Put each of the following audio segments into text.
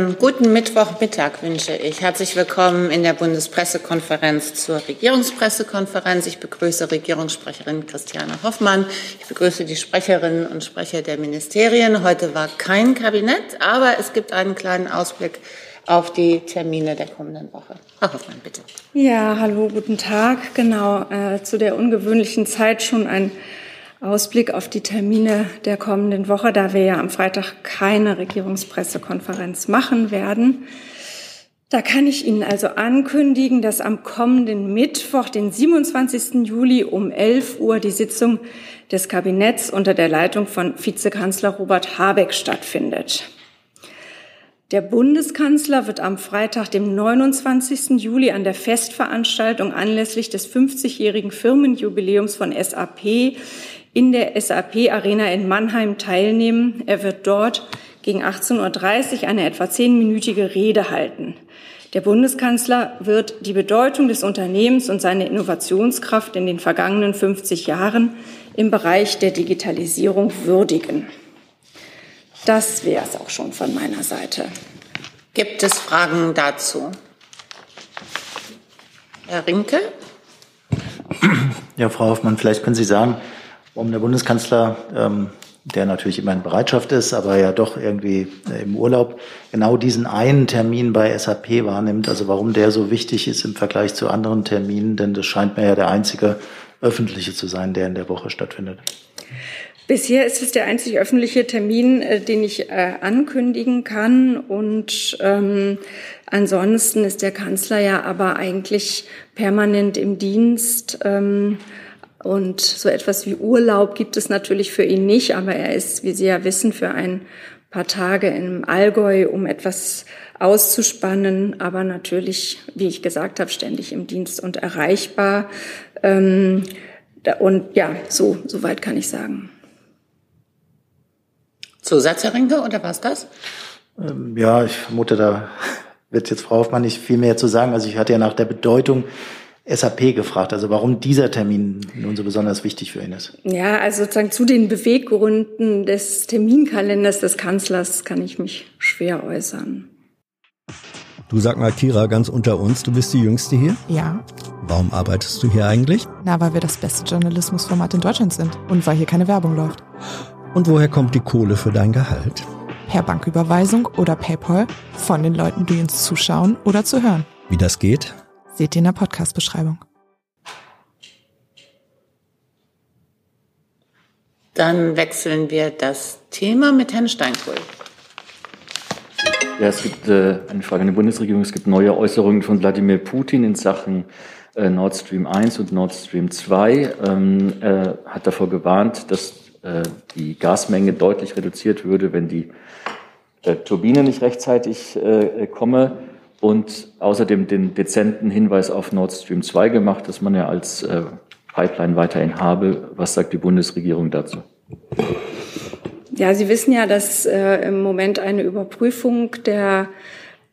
Guten Mittwochmittag wünsche ich. Herzlich willkommen in der Bundespressekonferenz zur Regierungspressekonferenz. Ich begrüße Regierungssprecherin Christiane Hoffmann. Ich begrüße die Sprecherinnen und Sprecher der Ministerien. Heute war kein Kabinett, aber es gibt einen kleinen Ausblick auf die Termine der kommenden Woche. Frau Hoffmann, bitte. Ja, hallo, guten Tag. Genau, äh, zu der ungewöhnlichen Zeit schon ein Ausblick auf die Termine der kommenden Woche, da wir ja am Freitag keine Regierungspressekonferenz machen werden. Da kann ich Ihnen also ankündigen, dass am kommenden Mittwoch, den 27. Juli um 11 Uhr die Sitzung des Kabinetts unter der Leitung von Vizekanzler Robert Habeck stattfindet. Der Bundeskanzler wird am Freitag, dem 29. Juli, an der Festveranstaltung anlässlich des 50-jährigen Firmenjubiläums von SAP in der SAP Arena in Mannheim teilnehmen. Er wird dort gegen 18.30 Uhr eine etwa zehnminütige Rede halten. Der Bundeskanzler wird die Bedeutung des Unternehmens und seine Innovationskraft in den vergangenen 50 Jahren im Bereich der Digitalisierung würdigen. Das wäre es auch schon von meiner Seite. Gibt es Fragen dazu? Herr Rinke? Ja, Frau Hoffmann, vielleicht können Sie sagen, warum der Bundeskanzler, ähm, der natürlich immer in Bereitschaft ist, aber ja doch irgendwie äh, im Urlaub, genau diesen einen Termin bei SAP wahrnimmt. Also warum der so wichtig ist im Vergleich zu anderen Terminen, denn das scheint mir ja der einzige öffentliche zu sein, der in der Woche stattfindet. Bisher ist es der einzig öffentliche Termin, äh, den ich äh, ankündigen kann. Und ähm, ansonsten ist der Kanzler ja aber eigentlich permanent im Dienst. Ähm, und so etwas wie Urlaub gibt es natürlich für ihn nicht, aber er ist, wie Sie ja wissen, für ein paar Tage im Allgäu, um etwas auszuspannen, aber natürlich, wie ich gesagt habe, ständig im Dienst und erreichbar. Ähm, und ja, so, so weit kann ich sagen. Zusatz, Herr Rinke, oder was das? Ähm, ja, ich vermute, da wird jetzt Frau Hoffmann nicht viel mehr zu sagen. Also ich hatte ja nach der Bedeutung SAP gefragt, also warum dieser Termin nun so besonders wichtig für ihn ist. Ja, also sozusagen zu den Beweggründen des Terminkalenders des Kanzlers kann ich mich schwer äußern. Du sag mal, Kira, ganz unter uns, du bist die Jüngste hier? Ja. Warum arbeitest du hier eigentlich? Na, weil wir das beste Journalismusformat in Deutschland sind und weil hier keine Werbung läuft. Und woher kommt die Kohle für dein Gehalt? Per Banküberweisung oder PayPal von den Leuten, die uns zuschauen oder zu hören. Wie das geht? Seht ihr in der Podcast-Beschreibung. Dann wechseln wir das Thema mit Herrn Steinkohl. Ja, es gibt äh, eine Frage an die Bundesregierung. Es gibt neue Äußerungen von Wladimir Putin in Sachen äh, Nord Stream 1 und Nord Stream 2. Ähm, er hat davor gewarnt, dass äh, die Gasmenge deutlich reduziert würde, wenn die äh, Turbine nicht rechtzeitig äh, komme und außerdem den dezenten Hinweis auf Nord Stream 2 gemacht, dass man ja als äh, Pipeline weiterhin habe. Was sagt die Bundesregierung dazu? Ja, Sie wissen ja, dass äh, im Moment eine Überprüfung der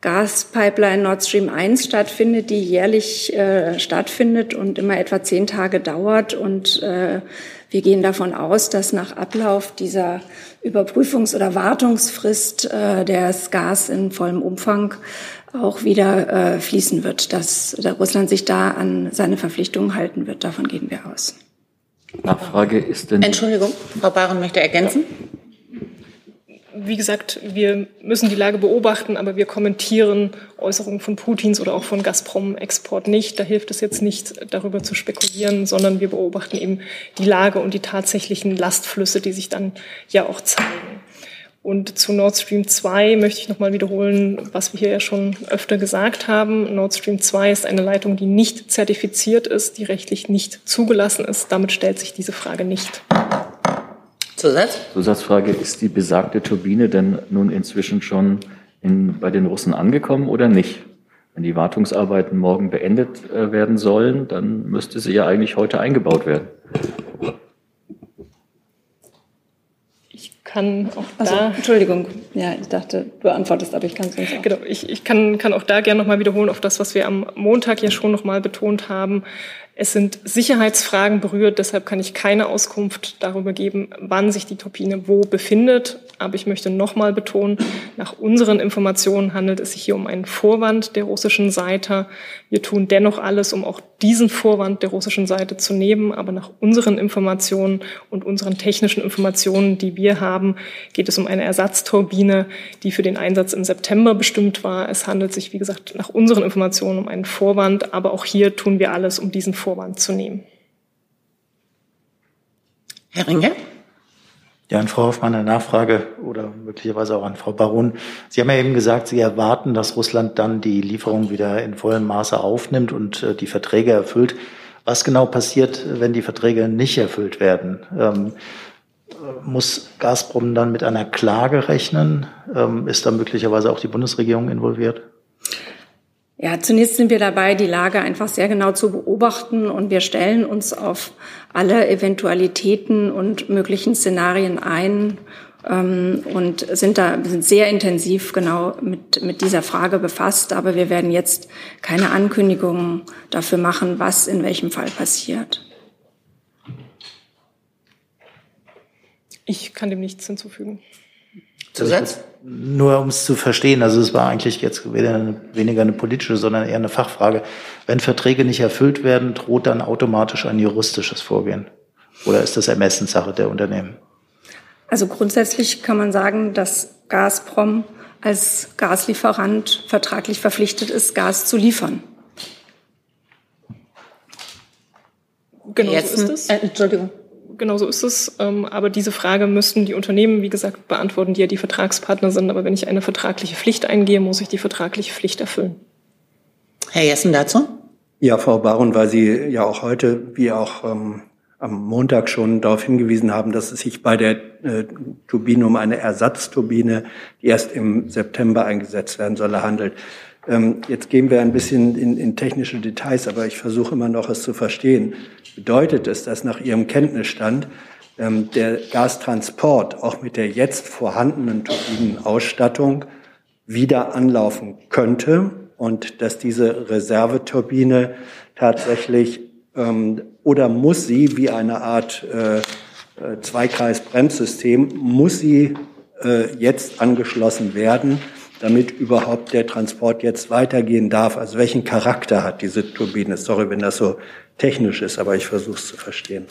Gaspipeline Nord Stream 1 stattfindet, die jährlich äh, stattfindet und immer etwa zehn Tage dauert. Und äh, wir gehen davon aus, dass nach Ablauf dieser Überprüfungs- oder Wartungsfrist äh, das Gas in vollem Umfang auch wieder äh, fließen wird, dass, Russland sich da an seine Verpflichtungen halten wird. Davon gehen wir aus. Nachfrage ist denn. Entschuldigung, Frau Baron möchte ergänzen. Wie gesagt, wir müssen die Lage beobachten, aber wir kommentieren Äußerungen von Putins oder auch von Gazprom-Export nicht. Da hilft es jetzt nicht, darüber zu spekulieren, sondern wir beobachten eben die Lage und die tatsächlichen Lastflüsse, die sich dann ja auch zeigen. Und zu Nord Stream 2 möchte ich nochmal wiederholen, was wir hier ja schon öfter gesagt haben. Nord Stream 2 ist eine Leitung, die nicht zertifiziert ist, die rechtlich nicht zugelassen ist. Damit stellt sich diese Frage nicht. Zusatz? Zusatzfrage, ist die besagte Turbine denn nun inzwischen schon in, bei den Russen angekommen oder nicht? Wenn die Wartungsarbeiten morgen beendet äh, werden sollen, dann müsste sie ja eigentlich heute eingebaut werden. Kann auch also, da. Entschuldigung, ja, ich dachte, du antwortest, aber ich kann es nicht. Genau, ich, ich kann, kann auch da gerne nochmal wiederholen auf das, was wir am Montag ja schon nochmal betont haben. Es sind Sicherheitsfragen berührt, deshalb kann ich keine Auskunft darüber geben, wann sich die Turbine wo befindet. Aber ich möchte nochmal betonen, nach unseren Informationen handelt es sich hier um einen Vorwand der russischen Seite. Wir tun dennoch alles, um auch diesen Vorwand der russischen Seite zu nehmen. Aber nach unseren Informationen und unseren technischen Informationen, die wir haben, geht es um eine Ersatzturbine, die für den Einsatz im September bestimmt war. Es handelt sich, wie gesagt, nach unseren Informationen um einen Vorwand. Aber auch hier tun wir alles, um diesen Vorwand zu nehmen. Herr Ringe? Ja, an Frau Hoffmann eine Nachfrage oder möglicherweise auch an Frau Baron. Sie haben ja eben gesagt, Sie erwarten, dass Russland dann die Lieferung wieder in vollem Maße aufnimmt und äh, die Verträge erfüllt. Was genau passiert, wenn die Verträge nicht erfüllt werden? Ähm, muss Gazprom dann mit einer Klage rechnen? Ähm, ist da möglicherweise auch die Bundesregierung involviert? Ja, zunächst sind wir dabei, die Lage einfach sehr genau zu beobachten und wir stellen uns auf alle Eventualitäten und möglichen Szenarien ein ähm, und sind da sind sehr intensiv genau mit, mit dieser Frage befasst. Aber wir werden jetzt keine Ankündigungen dafür machen, was in welchem Fall passiert. Ich kann dem nichts hinzufügen. Zusatz? Nur um es zu verstehen, also es war eigentlich jetzt weniger eine, weniger eine politische, sondern eher eine Fachfrage. Wenn Verträge nicht erfüllt werden, droht dann automatisch ein juristisches Vorgehen? Oder ist das Ermessenssache der Unternehmen? Also grundsätzlich kann man sagen, dass Gazprom als Gaslieferant vertraglich verpflichtet ist, Gas zu liefern. Genau Jetzt, so ist es. Äh, Entschuldigung genau so ist es. Ähm, aber diese Frage müssten die Unternehmen, wie gesagt, beantworten, die ja die Vertragspartner sind. Aber wenn ich eine vertragliche Pflicht eingehe, muss ich die vertragliche Pflicht erfüllen. Herr Jessen dazu? Ja, Frau Baron, weil Sie ja auch heute, wie auch ähm, am Montag schon darauf hingewiesen haben, dass es sich bei der äh, Turbine um eine Ersatzturbine, die erst im September eingesetzt werden solle, handelt. Ähm, jetzt gehen wir ein bisschen in, in technische Details, aber ich versuche immer noch es zu verstehen. Bedeutet es, dass nach Ihrem Kenntnisstand ähm, der Gastransport auch mit der jetzt vorhandenen Turbinenausstattung wieder anlaufen könnte und dass diese Reserveturbine tatsächlich ähm, oder muss sie wie eine Art äh, äh Zweikreisbremssystem, muss sie äh, jetzt angeschlossen werden, damit überhaupt der Transport jetzt weitergehen darf? Also welchen Charakter hat diese Turbine? Sorry, wenn das so technisch ist, aber ich versuche es zu verstehen.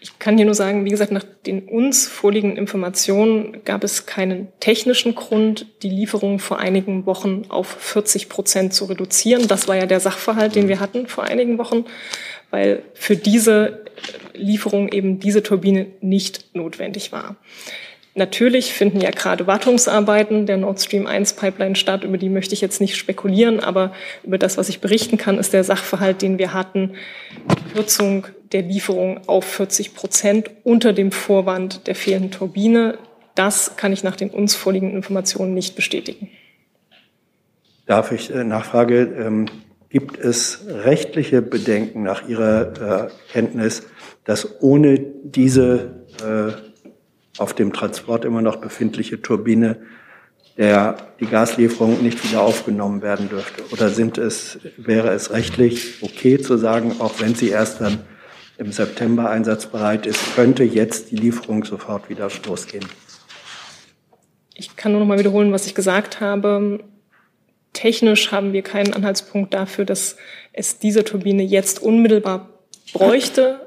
Ich kann hier nur sagen, wie gesagt, nach den uns vorliegenden Informationen gab es keinen technischen Grund, die Lieferung vor einigen Wochen auf 40 Prozent zu reduzieren. Das war ja der Sachverhalt, den wir hatten vor einigen Wochen, weil für diese Lieferung eben diese Turbine nicht notwendig war. Natürlich finden ja gerade Wartungsarbeiten der Nord Stream 1 Pipeline statt, über die möchte ich jetzt nicht spekulieren, aber über das, was ich berichten kann, ist der Sachverhalt, den wir hatten, die Kürzung der Lieferung auf 40 Prozent unter dem Vorwand der fehlenden Turbine. Das kann ich nach den uns vorliegenden Informationen nicht bestätigen. Darf ich äh, Nachfrage? Ähm, gibt es rechtliche Bedenken nach Ihrer äh, Kenntnis, dass ohne diese äh, auf dem Transport immer noch befindliche Turbine der die Gaslieferung nicht wieder aufgenommen werden dürfte? Oder sind es, wäre es rechtlich okay zu sagen, auch wenn sie erst dann im September einsatzbereit ist, könnte jetzt die Lieferung sofort wieder losgehen? Ich kann nur noch mal wiederholen, was ich gesagt habe. Technisch haben wir keinen Anhaltspunkt dafür, dass es diese Turbine jetzt unmittelbar bräuchte.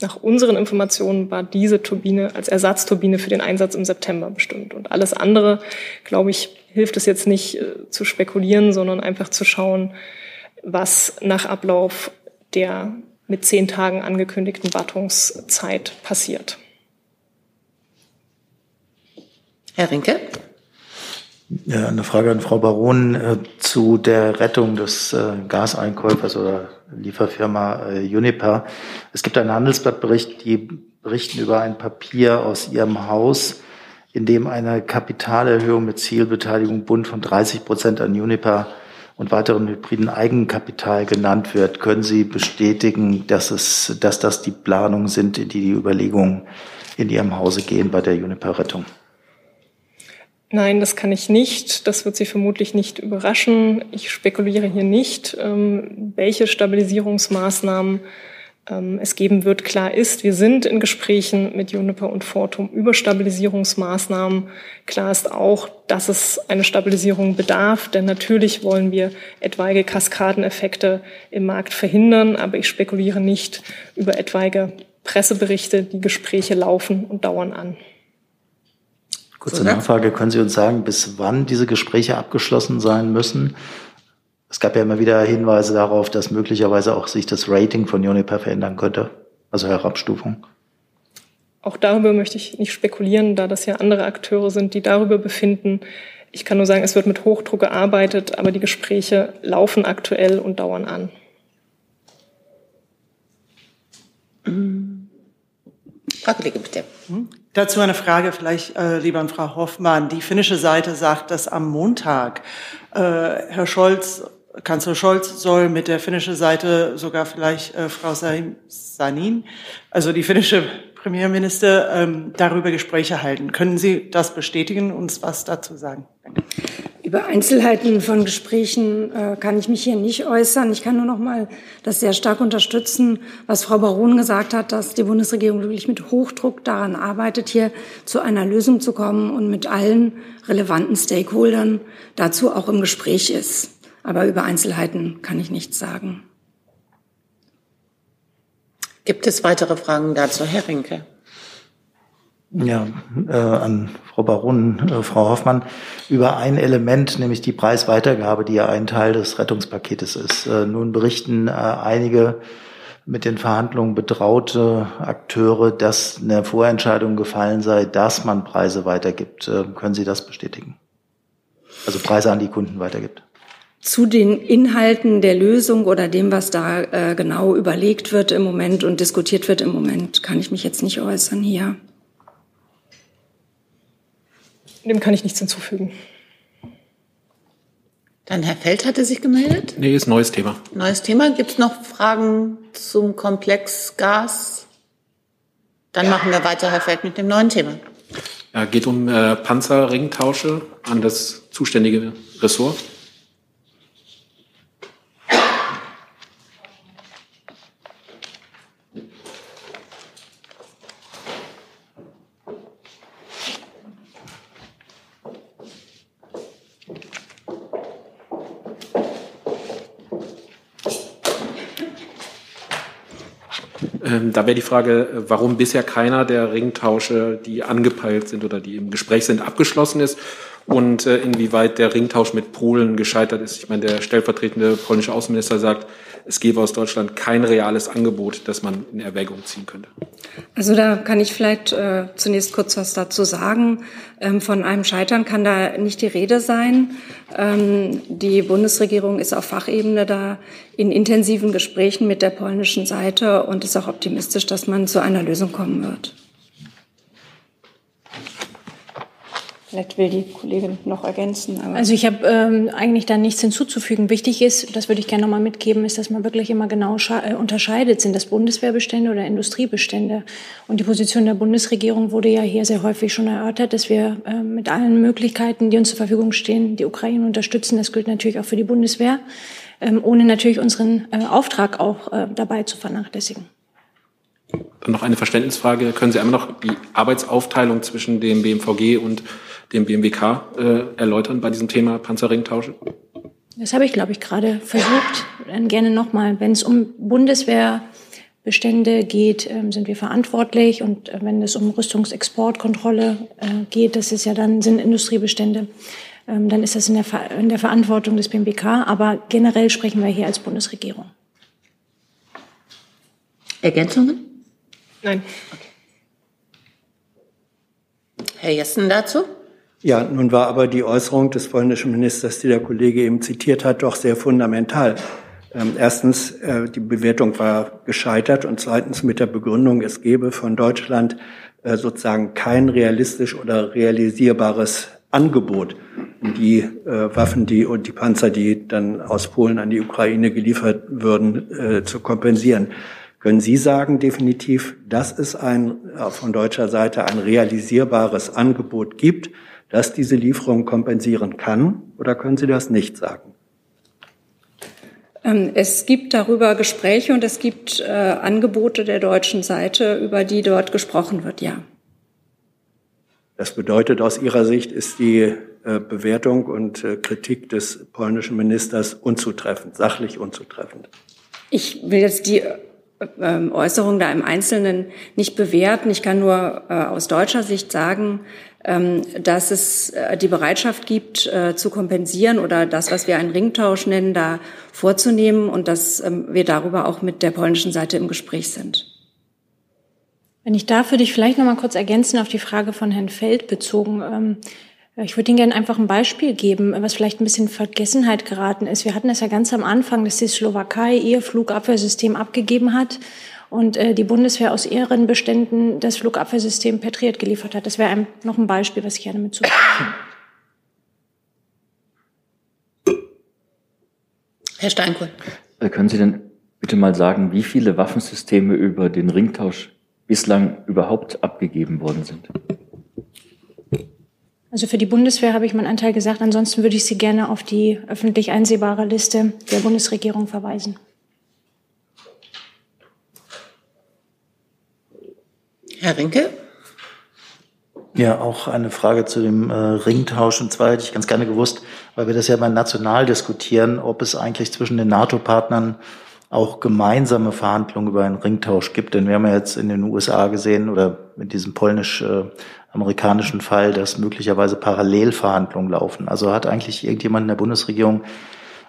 Nach unseren Informationen war diese Turbine als Ersatzturbine für den Einsatz im September bestimmt. Und alles andere, glaube ich, hilft es jetzt nicht äh, zu spekulieren, sondern einfach zu schauen, was nach Ablauf der mit zehn Tagen angekündigten Wartungszeit passiert. Herr Rinke? Eine Frage an Frau Baron äh, zu der Rettung des äh, Gaseinkäufers oder Lieferfirma äh, Uniper. Es gibt einen Handelsblattbericht, die berichten über ein Papier aus ihrem Haus, in dem eine Kapitalerhöhung mit Zielbeteiligung Bund von 30 Prozent an Uniper und weiteren hybriden Eigenkapital genannt wird. Können Sie bestätigen, dass es, dass das die Planungen sind, in die die Überlegungen in Ihrem Hause gehen bei der Uniper-Rettung? Nein, das kann ich nicht. Das wird Sie vermutlich nicht überraschen. Ich spekuliere hier nicht, ähm, welche Stabilisierungsmaßnahmen ähm, es geben wird. Klar ist, wir sind in Gesprächen mit Juniper und Fortum über Stabilisierungsmaßnahmen. Klar ist auch, dass es eine Stabilisierung bedarf, denn natürlich wollen wir etwaige Kaskadeneffekte im Markt verhindern, aber ich spekuliere nicht über etwaige Presseberichte. Die Gespräche laufen und dauern an. Kurze Nachfrage, können Sie uns sagen, bis wann diese Gespräche abgeschlossen sein müssen? Es gab ja immer wieder Hinweise darauf, dass möglicherweise auch sich das Rating von Uniper verändern könnte, also Herabstufung. Auch darüber möchte ich nicht spekulieren, da das ja andere Akteure sind, die darüber befinden. Ich kann nur sagen, es wird mit Hochdruck gearbeitet, aber die Gespräche laufen aktuell und dauern an. Frau Kollege, bitte. Dazu eine Frage vielleicht äh, lieber an Frau Hoffmann. Die finnische Seite sagt, dass am Montag äh, Herr Scholz Kanzler Scholz soll mit der finnischen Seite sogar vielleicht äh, Frau Sanin, also die finnische Premierminister, ähm, darüber Gespräche halten. Können Sie das bestätigen und uns was dazu sagen? Danke. Über Einzelheiten von Gesprächen äh, kann ich mich hier nicht äußern. Ich kann nur noch mal das sehr stark unterstützen, was Frau Baron gesagt hat, dass die Bundesregierung wirklich mit Hochdruck daran arbeitet, hier zu einer Lösung zu kommen und mit allen relevanten Stakeholdern dazu auch im Gespräch ist. Aber über Einzelheiten kann ich nichts sagen. Gibt es weitere Fragen dazu, Herr Rinke? Ja, äh, an Frau Baron, äh, Frau Hoffmann, über ein Element, nämlich die Preisweitergabe, die ja ein Teil des Rettungspaketes ist. Äh, nun berichten äh, einige mit den Verhandlungen betraute Akteure, dass eine Vorentscheidung gefallen sei, dass man Preise weitergibt. Äh, können Sie das bestätigen? Also Preise an die Kunden weitergibt? Zu den Inhalten der Lösung oder dem, was da äh, genau überlegt wird im Moment und diskutiert wird im Moment, kann ich mich jetzt nicht äußern hier. Dem kann ich nichts hinzufügen. Dann Herr Feld hatte sich gemeldet. Nee, ist ein neues Thema. Neues Thema. Gibt es noch Fragen zum Komplex Gas? Dann machen wir weiter, Herr Feld, mit dem neuen Thema. Ja, geht um äh, Panzerringtausche an das zuständige Ressort. Ähm, da wäre die Frage, warum bisher keiner der Ringtausche, die angepeilt sind oder die im Gespräch sind, abgeschlossen ist und äh, inwieweit der Ringtausch mit Polen gescheitert ist. Ich meine, der stellvertretende polnische Außenminister sagt, es gäbe aus Deutschland kein reales Angebot, das man in Erwägung ziehen könnte. Also da kann ich vielleicht äh, zunächst kurz was dazu sagen. Ähm, von einem Scheitern kann da nicht die Rede sein. Ähm, die Bundesregierung ist auf Fachebene da in intensiven Gesprächen mit der polnischen Seite und ist auch optimistisch, dass man zu einer Lösung kommen wird. Vielleicht will die Kollegin noch ergänzen. also ich habe ähm, eigentlich da nichts hinzuzufügen. Wichtig ist, das würde ich gerne noch mal mitgeben, ist, dass man wirklich immer genau äh, unterscheidet, sind das Bundeswehrbestände oder Industriebestände. Und die Position der Bundesregierung wurde ja hier sehr häufig schon erörtert, dass wir äh, mit allen Möglichkeiten, die uns zur Verfügung stehen, die Ukraine unterstützen. Das gilt natürlich auch für die Bundeswehr, ähm, ohne natürlich unseren äh, Auftrag auch äh, dabei zu vernachlässigen. Dann noch eine Verständnisfrage. Können Sie einmal noch die Arbeitsaufteilung zwischen dem BMVG und dem BMWK äh, erläutern bei diesem Thema Panzerringtausche? Das habe ich, glaube ich, gerade versucht. Dann gerne nochmal. Wenn es um Bundeswehrbestände geht, ähm, sind wir verantwortlich. Und äh, wenn es um Rüstungsexportkontrolle äh, geht, das ist ja dann, sind Industriebestände, ähm, dann ist das in der, in der Verantwortung des BMWK. Aber generell sprechen wir hier als Bundesregierung. Ergänzungen? Nein. Okay. Herr Jessen dazu? Ja, nun war aber die Äußerung des polnischen Ministers, die der Kollege eben zitiert hat, doch sehr fundamental. Ähm, erstens, äh, die Bewertung war gescheitert und zweitens mit der Begründung, es gebe von Deutschland äh, sozusagen kein realistisch oder realisierbares Angebot, die äh, Waffen, die und die Panzer, die dann aus Polen an die Ukraine geliefert würden, zu kompensieren. Können Sie sagen definitiv, dass es ein von deutscher Seite ein realisierbares Angebot gibt? Das diese Lieferung kompensieren kann? Oder können Sie das nicht sagen? Ähm, es gibt darüber Gespräche und es gibt äh, Angebote der deutschen Seite, über die dort gesprochen wird, ja. Das bedeutet, aus Ihrer Sicht ist die äh, Bewertung und äh, Kritik des polnischen Ministers unzutreffend, sachlich unzutreffend. Ich will jetzt die äh, Äußerung da im Einzelnen nicht bewerten. Ich kann nur äh, aus deutscher Sicht sagen, ähm, dass es äh, die Bereitschaft gibt, äh, zu kompensieren oder das, was wir einen Ringtausch nennen, da vorzunehmen und dass ähm, wir darüber auch mit der polnischen Seite im Gespräch sind. Wenn ich darf, würde ich vielleicht noch mal kurz ergänzen auf die Frage von Herrn Feld bezogen. Ähm, ich würde Ihnen gerne einfach ein Beispiel geben, was vielleicht ein bisschen in Vergessenheit geraten ist. Wir hatten es ja ganz am Anfang, dass die Slowakei ihr Flugabwehrsystem abgegeben hat und äh, die Bundeswehr aus ihren Beständen das Flugabwehrsystem Patriot geliefert hat. Das wäre noch ein Beispiel, was ich gerne mitzugeben Herr Steinkohl. Äh, können Sie denn bitte mal sagen, wie viele Waffensysteme über den Ringtausch bislang überhaupt abgegeben worden sind? Also für die Bundeswehr habe ich meinen Anteil gesagt. Ansonsten würde ich Sie gerne auf die öffentlich einsehbare Liste der Bundesregierung verweisen. Herr Rinke? Ja, auch eine Frage zu dem äh, Ringtausch. Und zwar hätte ich ganz gerne gewusst, weil wir das ja mal national diskutieren, ob es eigentlich zwischen den NATO-Partnern auch gemeinsame Verhandlungen über einen Ringtausch gibt. Denn wir haben ja jetzt in den USA gesehen oder mit diesem polnisch-amerikanischen Fall, dass möglicherweise Parallelverhandlungen laufen. Also hat eigentlich irgendjemand in der Bundesregierung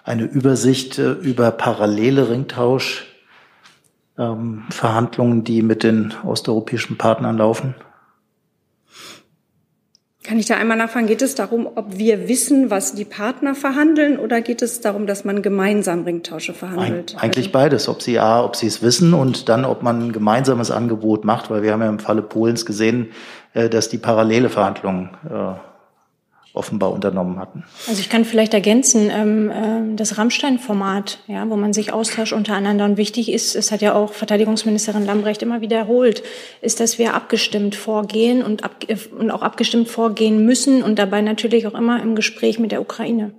eine Übersicht äh, über parallele Ringtausch ähm, Verhandlungen, die mit den osteuropäischen Partnern laufen? Kann ich da einmal nachfragen, geht es darum, ob wir wissen, was die Partner verhandeln oder geht es darum, dass man gemeinsam Ringtausche verhandelt? Eig eigentlich beides, ob sie A, ob sie es wissen und dann, ob man ein gemeinsames Angebot macht, weil wir haben ja im Falle Polens gesehen, äh, dass die parallele Verhandlungen äh, offenbar unternommen hatten. Also ich kann vielleicht ergänzen, ähm, äh, das Rammstein-Format, ja, wo man sich austauscht untereinander und wichtig ist, es hat ja auch Verteidigungsministerin Lambrecht immer wiederholt, ist, dass wir abgestimmt vorgehen und, ab, äh, und auch abgestimmt vorgehen müssen und dabei natürlich auch immer im Gespräch mit der Ukraine.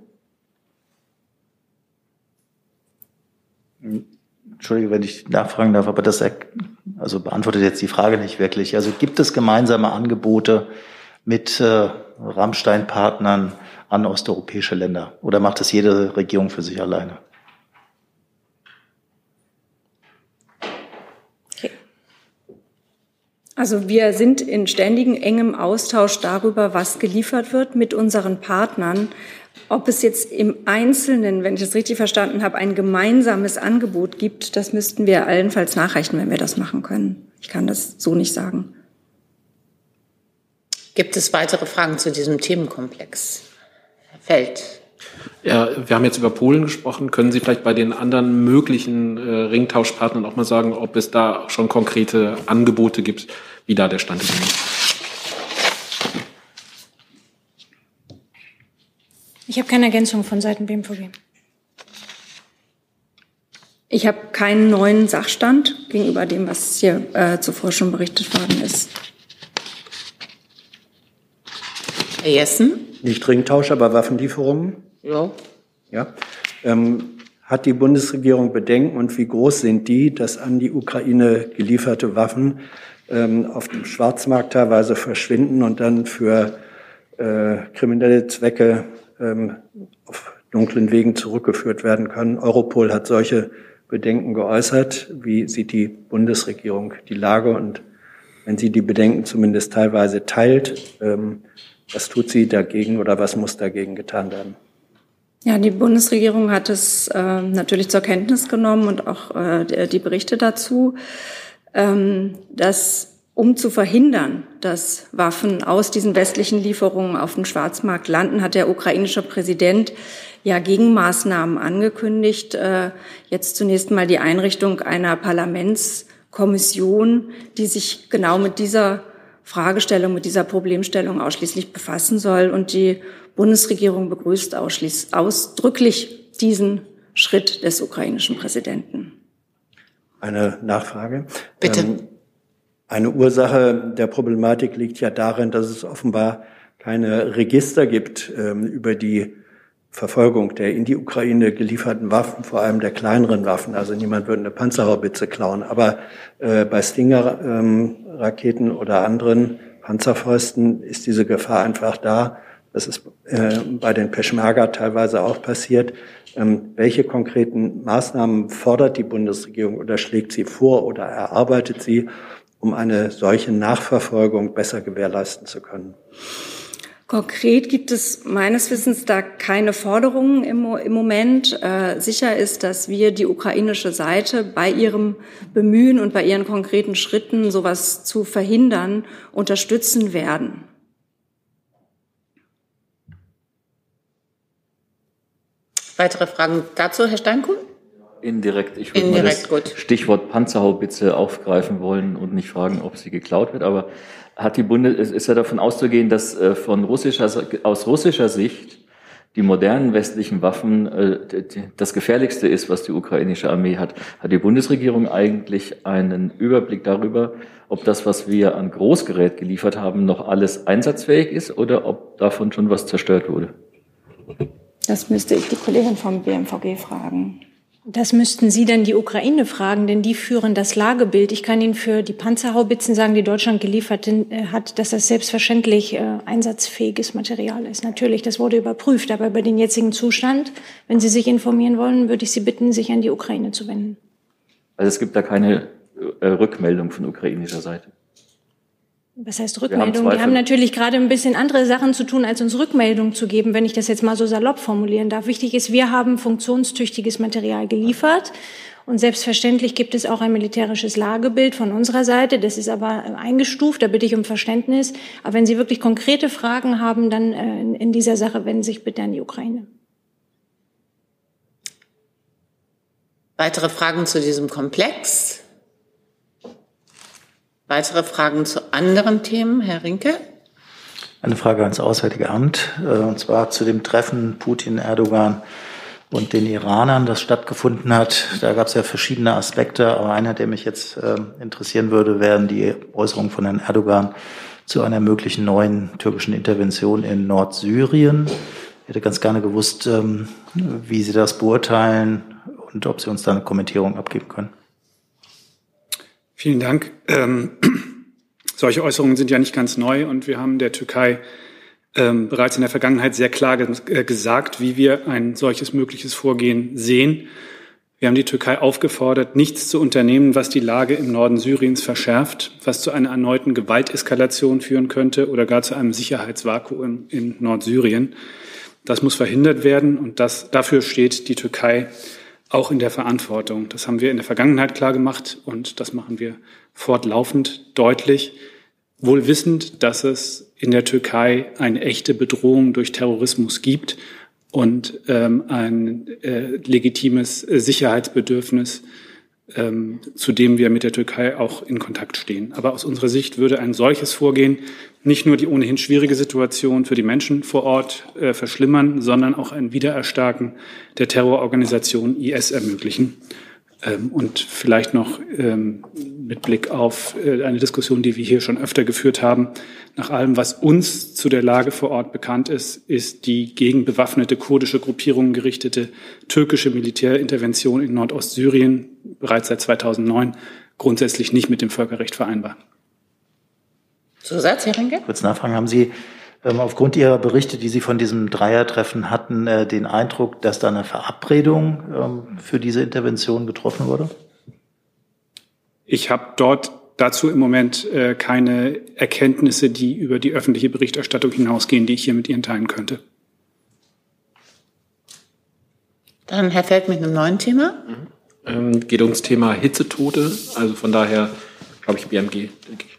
Entschuldige, wenn ich nachfragen darf, aber das also beantwortet jetzt die Frage nicht wirklich. Also gibt es gemeinsame Angebote mit äh, Rammstein-Partnern an osteuropäische Länder? Oder macht das jede Regierung für sich alleine? Also wir sind in ständigem engem Austausch darüber, was geliefert wird mit unseren Partnern. Ob es jetzt im Einzelnen, wenn ich das richtig verstanden habe, ein gemeinsames Angebot gibt, das müssten wir allenfalls nachreichen, wenn wir das machen können. Ich kann das so nicht sagen. Gibt es weitere Fragen zu diesem Themenkomplex? Herr Feld. Ja, wir haben jetzt über Polen gesprochen. Können Sie vielleicht bei den anderen möglichen äh, Ringtauschpartnern auch mal sagen, ob es da schon konkrete Angebote gibt, wie da der Stand ist? Ich habe keine Ergänzung von Seiten BMVG. Ich habe keinen neuen Sachstand gegenüber dem, was hier äh, zuvor schon berichtet worden ist. Herr Jessen? Nicht Ringtausch, aber Waffenlieferungen? Ja. Ja. Ähm, hat die Bundesregierung Bedenken und wie groß sind die, dass an die Ukraine gelieferte Waffen ähm, auf dem Schwarzmarkt teilweise verschwinden und dann für äh, kriminelle Zwecke ähm, auf dunklen Wegen zurückgeführt werden können? Europol hat solche Bedenken geäußert. Wie sieht die Bundesregierung die Lage? Und wenn sie die Bedenken zumindest teilweise teilt, ähm, was tut sie dagegen oder was muss dagegen getan werden? Ja, die Bundesregierung hat es äh, natürlich zur Kenntnis genommen und auch äh, die Berichte dazu, ähm, dass um zu verhindern, dass Waffen aus diesen westlichen Lieferungen auf den Schwarzmarkt landen, hat der ukrainische Präsident ja Gegenmaßnahmen angekündigt. Äh, jetzt zunächst mal die Einrichtung einer Parlamentskommission, die sich genau mit dieser Fragestellung, mit dieser Problemstellung ausschließlich befassen soll. Und die Bundesregierung begrüßt ausdrücklich diesen Schritt des ukrainischen Präsidenten. Eine Nachfrage. Bitte. Ähm, eine Ursache der Problematik liegt ja darin, dass es offenbar keine Register gibt ähm, über die Verfolgung der in die Ukraine gelieferten Waffen, vor allem der kleineren Waffen. Also niemand würde eine Panzerhaubitze klauen. Aber äh, bei Stinger-Raketen ähm, oder anderen Panzerfäusten ist diese Gefahr einfach da. Das ist äh, bei den Peschmerga teilweise auch passiert. Ähm, welche konkreten Maßnahmen fordert die Bundesregierung oder schlägt sie vor oder erarbeitet sie, um eine solche Nachverfolgung besser gewährleisten zu können? Konkret gibt es meines Wissens da keine Forderungen im, im Moment. Äh, sicher ist, dass wir die ukrainische Seite bei ihrem Bemühen und bei ihren konkreten Schritten, sowas zu verhindern, unterstützen werden. Weitere Fragen dazu, Herr Steinkuhl? Indirekt. Ich würde Indirekt, mal das gut. Stichwort Panzerhaubitze aufgreifen wollen und nicht fragen, ob sie geklaut wird. Aber hat die Bundes ist ja davon auszugehen, dass äh, von russischer, aus russischer Sicht die modernen westlichen Waffen äh, das gefährlichste ist, was die ukrainische Armee hat. Hat die Bundesregierung eigentlich einen Überblick darüber, ob das, was wir an Großgerät geliefert haben, noch alles einsatzfähig ist oder ob davon schon was zerstört wurde? Das müsste ich die Kollegin vom BMVG fragen. Das müssten Sie dann die Ukraine fragen, denn die führen das Lagebild. Ich kann Ihnen für die Panzerhaubitzen sagen, die Deutschland geliefert äh, hat, dass das selbstverständlich äh, einsatzfähiges Material ist. Natürlich, das wurde überprüft, aber über den jetzigen Zustand, wenn Sie sich informieren wollen, würde ich Sie bitten, sich an die Ukraine zu wenden. Also es gibt da keine äh, Rückmeldung von ukrainischer Seite. Was heißt Rückmeldung? Wir haben, Wir haben natürlich gerade ein bisschen andere Sachen zu tun, als uns Rückmeldung zu geben, wenn ich das jetzt mal so salopp formulieren darf. Wichtig ist, wir haben funktionstüchtiges Material geliefert. Und selbstverständlich gibt es auch ein militärisches Lagebild von unserer Seite. Das ist aber eingestuft, da bitte ich um Verständnis. Aber wenn Sie wirklich konkrete Fragen haben, dann äh, in dieser Sache wenden Sie sich bitte an die Ukraine. Weitere Fragen zu diesem Komplex? Weitere Fragen zu anderen Themen, Herr Rinke? Eine Frage ans Auswärtige Amt, äh, und zwar zu dem Treffen Putin, Erdogan und den Iranern, das stattgefunden hat. Da gab es ja verschiedene Aspekte, aber einer, der mich jetzt äh, interessieren würde, wären die Äußerungen von Herrn Erdogan zu einer möglichen neuen türkischen Intervention in Nordsyrien. Ich hätte ganz gerne gewusst, ähm, wie Sie das beurteilen und ob Sie uns da eine Kommentierung abgeben können. Vielen Dank. Ähm, solche Äußerungen sind ja nicht ganz neu und wir haben der Türkei ähm, bereits in der Vergangenheit sehr klar ge äh, gesagt, wie wir ein solches mögliches Vorgehen sehen. Wir haben die Türkei aufgefordert, nichts zu unternehmen, was die Lage im Norden Syriens verschärft, was zu einer erneuten Gewalteskalation führen könnte oder gar zu einem Sicherheitsvakuum in Nordsyrien. Das muss verhindert werden und das, dafür steht die Türkei auch in der Verantwortung. Das haben wir in der Vergangenheit klar gemacht und das machen wir fortlaufend deutlich, wohl wissend, dass es in der Türkei eine echte Bedrohung durch Terrorismus gibt und ähm, ein äh, legitimes Sicherheitsbedürfnis ähm, zu dem wir mit der Türkei auch in Kontakt stehen. Aber aus unserer Sicht würde ein solches Vorgehen nicht nur die ohnehin schwierige Situation für die Menschen vor Ort äh, verschlimmern, sondern auch ein Wiedererstarken der Terrororganisation IS ermöglichen. Ähm, und vielleicht noch ähm, mit Blick auf äh, eine Diskussion, die wir hier schon öfter geführt haben. Nach allem, was uns zu der Lage vor Ort bekannt ist, ist die gegen bewaffnete kurdische Gruppierungen gerichtete türkische Militärintervention in Nordostsyrien bereits seit 2009 grundsätzlich nicht mit dem Völkerrecht vereinbar. Zusatz, Herr Rinke? Kurz nachfragen, haben Sie aufgrund Ihrer Berichte, die Sie von diesem Dreiertreffen hatten, äh, den Eindruck, dass da eine Verabredung ähm, für diese Intervention getroffen wurde? Ich habe dort dazu im Moment äh, keine Erkenntnisse, die über die öffentliche Berichterstattung hinausgehen, die ich hier mit Ihnen teilen könnte. Dann Herr Feld mit einem neuen Thema. Mhm. Ähm, geht ums Thema Hitzetote. Also von daher glaube ich BMG, denke ich.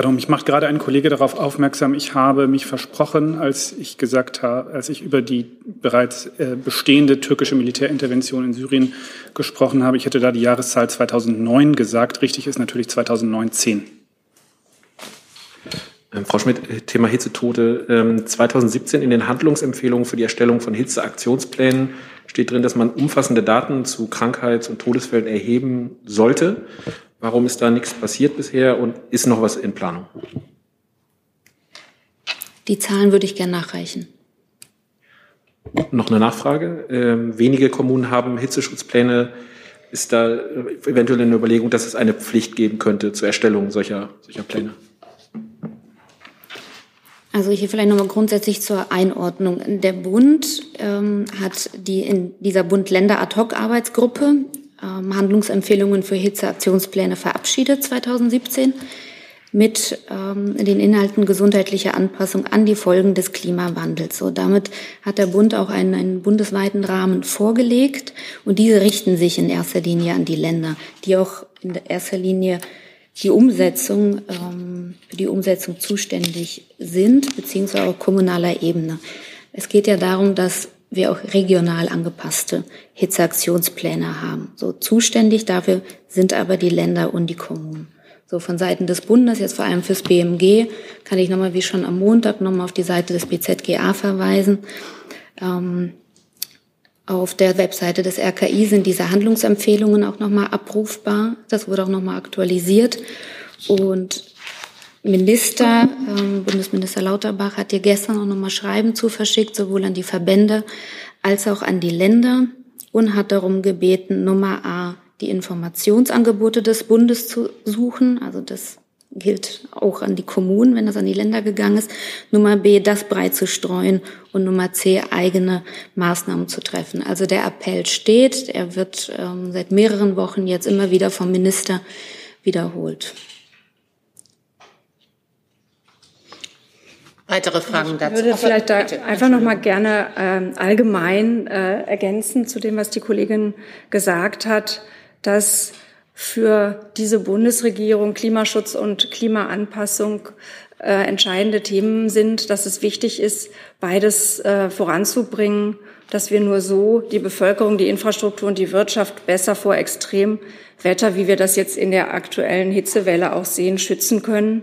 Pardon, mich macht gerade ein Kollege darauf aufmerksam, ich habe mich versprochen, als ich gesagt habe, als ich über die bereits äh, bestehende türkische Militärintervention in Syrien gesprochen habe, ich hätte da die Jahreszahl 2009 gesagt. Richtig ist natürlich 2019. Ähm, Frau Schmidt, Thema Hitzetote. 2017 ähm, in den Handlungsempfehlungen für die Erstellung von Hitzeaktionsplänen steht drin, dass man umfassende Daten zu Krankheits- und Todesfällen erheben sollte. Warum ist da nichts passiert bisher und ist noch was in Planung? Die Zahlen würde ich gerne nachreichen. Noch eine Nachfrage. Ähm, wenige Kommunen haben Hitzeschutzpläne. Ist da eventuell eine Überlegung, dass es eine Pflicht geben könnte zur Erstellung solcher, solcher Pläne? Also hier vielleicht nochmal grundsätzlich zur Einordnung. Der Bund ähm, hat die in dieser Bund-Länder-Ad-Hoc-Arbeitsgruppe ähm, Handlungsempfehlungen für Hitzeaktionspläne verabschiedet 2017 mit ähm, den Inhalten gesundheitlicher Anpassung an die Folgen des Klimawandels. So, damit hat der Bund auch einen, einen bundesweiten Rahmen vorgelegt und diese richten sich in erster Linie an die Länder, die auch in erster Linie die Umsetzung, ähm, für die Umsetzung zuständig sind, beziehungsweise auf kommunaler Ebene. Es geht ja darum, dass wir auch regional angepasste Hitzeaktionspläne haben. So zuständig dafür sind aber die Länder und die Kommunen. So von Seiten des Bundes, jetzt vor allem fürs BMG, kann ich nochmal wie schon am Montag nochmal auf die Seite des BZGA verweisen. Ähm, auf der Webseite des RKI sind diese Handlungsempfehlungen auch nochmal abrufbar. Das wurde auch nochmal aktualisiert. Und Minister, ähm, Bundesminister Lauterbach hat hier gestern auch nochmal Schreiben zu verschickt, sowohl an die Verbände als auch an die Länder und hat darum gebeten, Nummer A, die Informationsangebote des Bundes zu suchen. Also das gilt auch an die Kommunen, wenn das an die Länder gegangen ist. Nummer B, das breit zu streuen und Nummer C, eigene Maßnahmen zu treffen. Also der Appell steht, er wird ähm, seit mehreren Wochen jetzt immer wieder vom Minister wiederholt. Weitere Fragen dazu? Ich würde vielleicht da einfach noch mal gerne ähm, allgemein äh, ergänzen zu dem, was die Kollegin gesagt hat dass für diese Bundesregierung Klimaschutz und Klimaanpassung äh, entscheidende Themen sind, dass es wichtig ist, beides äh, voranzubringen, dass wir nur so die Bevölkerung, die Infrastruktur und die Wirtschaft besser vor Extremwetter, wie wir das jetzt in der aktuellen Hitzewelle auch sehen, schützen können.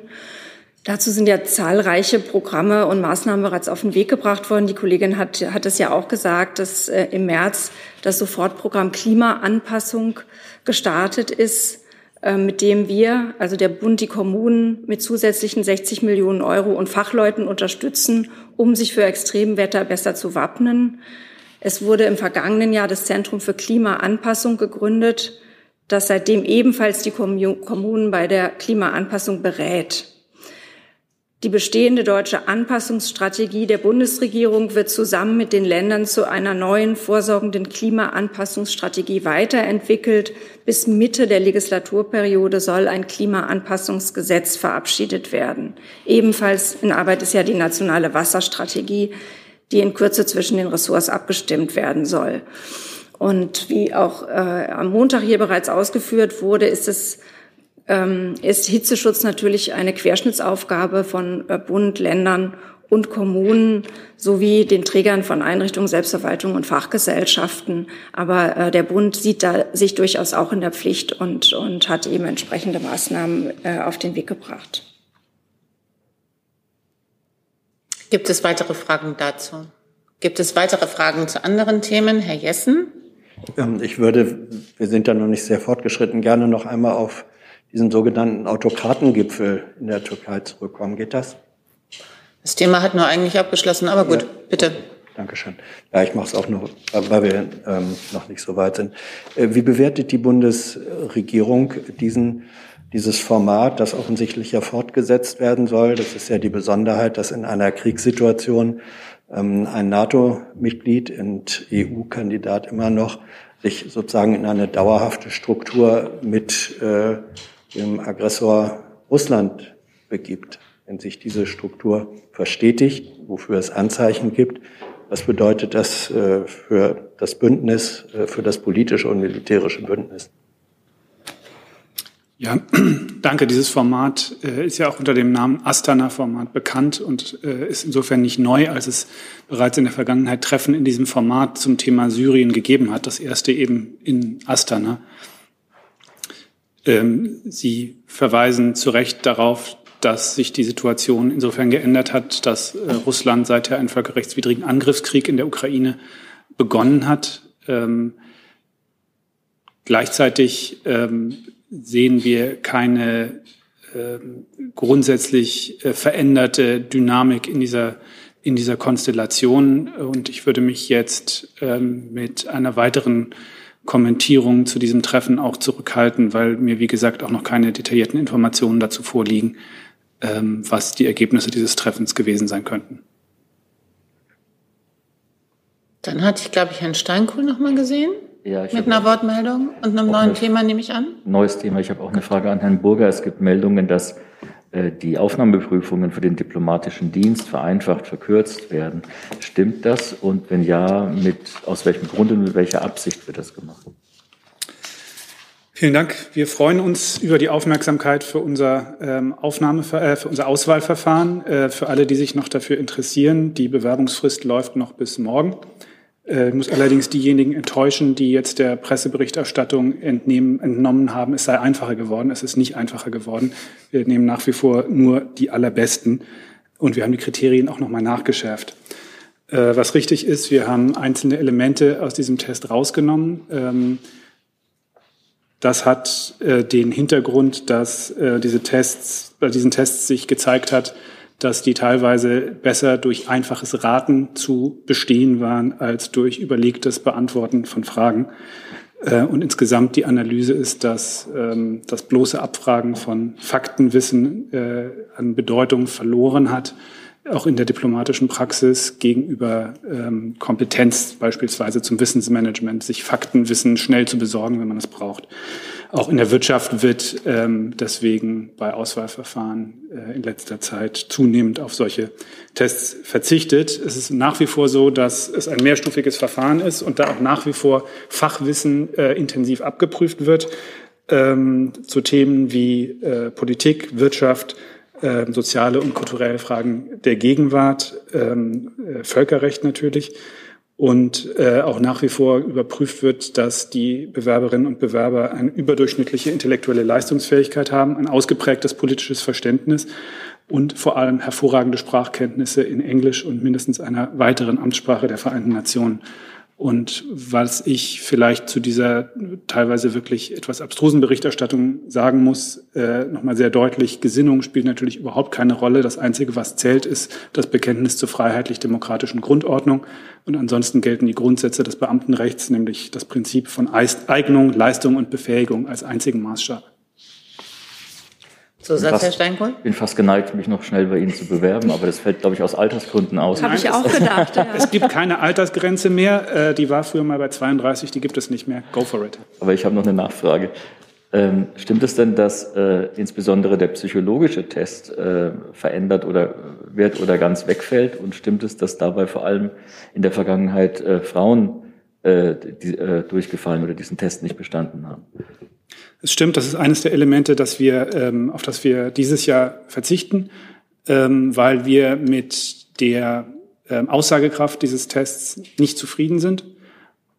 Dazu sind ja zahlreiche Programme und Maßnahmen bereits auf den Weg gebracht worden. Die Kollegin hat, hat es ja auch gesagt, dass äh, im März das Sofortprogramm Klimaanpassung gestartet ist, äh, mit dem wir, also der Bund, die Kommunen mit zusätzlichen 60 Millionen Euro und Fachleuten unterstützen, um sich für Extremwetter besser zu wappnen. Es wurde im vergangenen Jahr das Zentrum für Klimaanpassung gegründet, das seitdem ebenfalls die Kommunen bei der Klimaanpassung berät. Die bestehende deutsche Anpassungsstrategie der Bundesregierung wird zusammen mit den Ländern zu einer neuen vorsorgenden Klimaanpassungsstrategie weiterentwickelt. Bis Mitte der Legislaturperiode soll ein Klimaanpassungsgesetz verabschiedet werden. Ebenfalls in Arbeit ist ja die nationale Wasserstrategie, die in Kürze zwischen den Ressorts abgestimmt werden soll. Und wie auch äh, am Montag hier bereits ausgeführt wurde, ist es ist Hitzeschutz natürlich eine Querschnittsaufgabe von äh, Bund, Ländern und Kommunen sowie den Trägern von Einrichtungen, Selbstverwaltung und Fachgesellschaften. Aber äh, der Bund sieht da sich durchaus auch in der Pflicht und, und hat eben entsprechende Maßnahmen äh, auf den Weg gebracht. Gibt es weitere Fragen dazu? Gibt es weitere Fragen zu anderen Themen? Herr Jessen? Ähm, ich würde, wir sind da noch nicht sehr fortgeschritten, gerne noch einmal auf diesen sogenannten Autokratengipfel in der Türkei zurückkommen. Geht das? Das Thema hat nur eigentlich abgeschlossen, aber gut, ja. bitte. Dankeschön. Ja, ich mache es auch nur, weil wir ähm, noch nicht so weit sind. Äh, wie bewertet die Bundesregierung diesen, dieses Format, das offensichtlich ja fortgesetzt werden soll? Das ist ja die Besonderheit, dass in einer Kriegssituation ähm, ein NATO-Mitglied und EU-Kandidat immer noch sich sozusagen in eine dauerhafte Struktur mit äh, dem Aggressor Russland begibt. Wenn sich diese Struktur verstetigt, wofür es Anzeichen gibt, was bedeutet das äh, für das Bündnis, äh, für das politische und militärische Bündnis? Ja, danke. Dieses Format äh, ist ja auch unter dem Namen Astana-Format bekannt und ist insofern nicht neu, als es bereits in der Vergangenheit Treffen in diesem Format zum Thema Syrien gegeben hat. Das erste eben in Astana. Ähm, Sie verweisen zu Recht darauf, dass sich die Situation insofern geändert hat, dass äh, Russland seither einen völkerrechtswidrigen Angriffskrieg in der Ukraine begonnen hat. Ähm, gleichzeitig ähm, sehen wir keine grundsätzlich äh, veränderte Dynamik in dieser, in dieser Konstellation. Und ich würde mich jetzt ähm, mit einer weiteren Kommentierung zu diesem Treffen auch zurückhalten, weil mir, wie gesagt, auch noch keine detaillierten Informationen dazu vorliegen, ähm, was die Ergebnisse dieses Treffens gewesen sein könnten. Dann hatte ich, glaube ich, Herrn Steinkohl noch mal gesehen. Ja, ich mit einer Wortmeldung und einem neuen Thema, nehme ich an. Neues Thema. Ich habe auch eine Frage an Herrn Burger. Es gibt Meldungen, dass die Aufnahmeprüfungen für den diplomatischen Dienst vereinfacht, verkürzt werden. Stimmt das? Und wenn ja, mit, aus welchem Grund und mit welcher Absicht wird das gemacht? Vielen Dank. Wir freuen uns über die Aufmerksamkeit für unser ähm, Aufnahme, äh, für unser Auswahlverfahren. Äh, für alle, die sich noch dafür interessieren, die Bewerbungsfrist läuft noch bis morgen. Äh, muss allerdings diejenigen enttäuschen, die jetzt der Presseberichterstattung entnehmen, entnommen haben, es sei einfacher geworden. Es ist nicht einfacher geworden. Wir nehmen nach wie vor nur die allerbesten und wir haben die Kriterien auch nochmal nachgeschärft. Äh, was richtig ist, wir haben einzelne Elemente aus diesem Test rausgenommen. Ähm, das hat äh, den Hintergrund, dass diese Tests, bei diesen Tests sich gezeigt hat, dass die teilweise besser durch einfaches Raten zu bestehen waren als durch überlegtes Beantworten von Fragen. Äh, und insgesamt die Analyse ist, dass ähm, das bloße Abfragen von Faktenwissen äh, an Bedeutung verloren hat, auch in der diplomatischen Praxis gegenüber ähm, Kompetenz beispielsweise zum Wissensmanagement, sich Faktenwissen schnell zu besorgen, wenn man es braucht. Auch in der Wirtschaft wird ähm, deswegen bei Auswahlverfahren äh, in letzter Zeit zunehmend auf solche Tests verzichtet. Es ist nach wie vor so, dass es ein mehrstufiges Verfahren ist und da auch nach wie vor Fachwissen äh, intensiv abgeprüft wird ähm, zu Themen wie äh, Politik, Wirtschaft, äh, soziale und kulturelle Fragen der Gegenwart, ähm, äh, Völkerrecht natürlich und äh, auch nach wie vor überprüft wird, dass die Bewerberinnen und Bewerber eine überdurchschnittliche intellektuelle Leistungsfähigkeit haben, ein ausgeprägtes politisches Verständnis und vor allem hervorragende Sprachkenntnisse in Englisch und mindestens einer weiteren Amtssprache der Vereinten Nationen. Und was ich vielleicht zu dieser teilweise wirklich etwas abstrusen Berichterstattung sagen muss, äh, nochmal sehr deutlich, Gesinnung spielt natürlich überhaupt keine Rolle. Das Einzige, was zählt, ist das Bekenntnis zur freiheitlich-demokratischen Grundordnung. Und ansonsten gelten die Grundsätze des Beamtenrechts, nämlich das Prinzip von Eignung, Leistung und Befähigung als einzigen Maßstab. Zusatz, Herr Steinkohl? Ich bin fast geneigt, mich noch schnell bei Ihnen zu bewerben, aber das fällt, glaube ich, aus Altersgründen aus. Habe ich auch gedacht. Ja. Es gibt keine Altersgrenze mehr. Äh, die war früher mal bei 32, die gibt es nicht mehr. Go for it. Aber ich habe noch eine Nachfrage. Ähm, stimmt es denn, dass äh, insbesondere der psychologische Test äh, verändert oder wird oder ganz wegfällt? Und stimmt es, dass dabei vor allem in der Vergangenheit äh, Frauen äh, die, äh, durchgefallen oder diesen Test nicht bestanden haben? Es stimmt, das ist eines der Elemente, dass wir, ähm, auf das wir dieses Jahr verzichten, ähm, weil wir mit der ähm, Aussagekraft dieses Tests nicht zufrieden sind.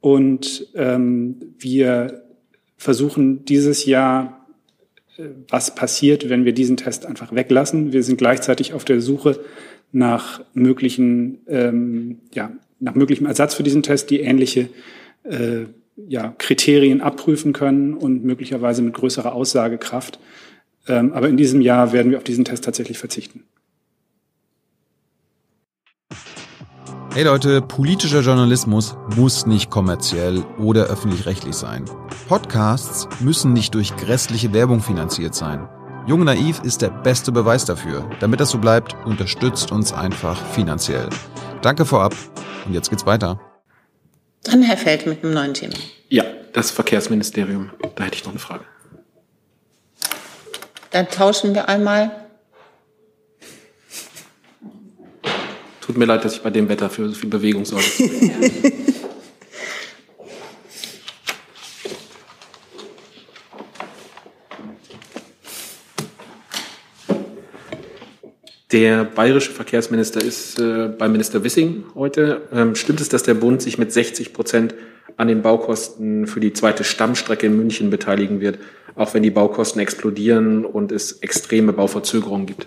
Und ähm, wir versuchen dieses Jahr, äh, was passiert, wenn wir diesen Test einfach weglassen. Wir sind gleichzeitig auf der Suche nach möglichen, ähm, ja, nach möglichem Ersatz für diesen Test, die ähnliche äh, ja, Kriterien abprüfen können und möglicherweise mit größerer Aussagekraft. Ähm, aber in diesem Jahr werden wir auf diesen Test tatsächlich verzichten. Hey Leute, politischer Journalismus muss nicht kommerziell oder öffentlich-rechtlich sein. Podcasts müssen nicht durch grässliche Werbung finanziert sein. Jung Naiv ist der beste Beweis dafür. Damit das so bleibt, unterstützt uns einfach finanziell. Danke vorab und jetzt geht's weiter. Dann Herr Feld mit einem neuen Thema. Ja, das Verkehrsministerium. Da hätte ich noch eine Frage. Dann tauschen wir einmal. Tut mir leid, dass ich bei dem Wetter für so viel Bewegung sorge. Der bayerische Verkehrsminister ist äh, bei Minister Wissing heute. Ähm, stimmt es, dass der Bund sich mit 60 Prozent an den Baukosten für die zweite Stammstrecke in München beteiligen wird, auch wenn die Baukosten explodieren und es extreme Bauverzögerungen gibt?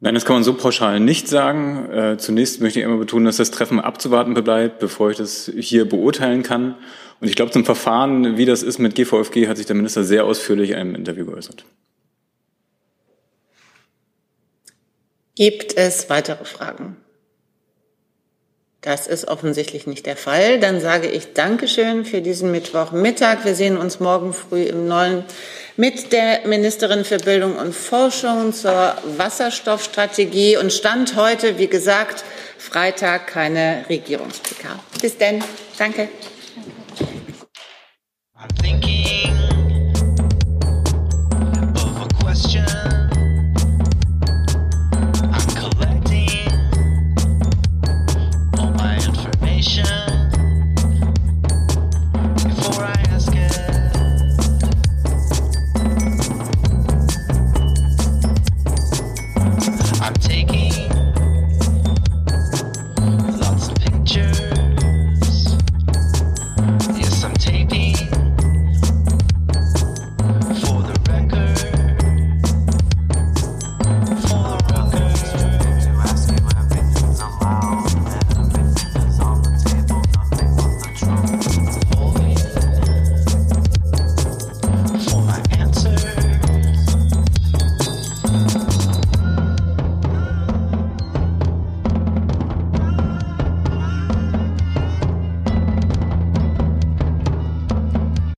Nein, das kann man so pauschal nicht sagen. Äh, zunächst möchte ich immer betonen, dass das Treffen abzuwarten bleibt, bevor ich das hier beurteilen kann. Und ich glaube, zum Verfahren, wie das ist mit GVFG, hat sich der Minister sehr ausführlich in einem Interview geäußert. Gibt es weitere Fragen? Das ist offensichtlich nicht der Fall. Dann sage ich Dankeschön für diesen Mittwochmittag. Wir sehen uns morgen früh im Neuen mit der Ministerin für Bildung und Forschung zur Wasserstoffstrategie und Stand heute, wie gesagt, Freitag keine Regierungs-PK. Bis denn. Danke.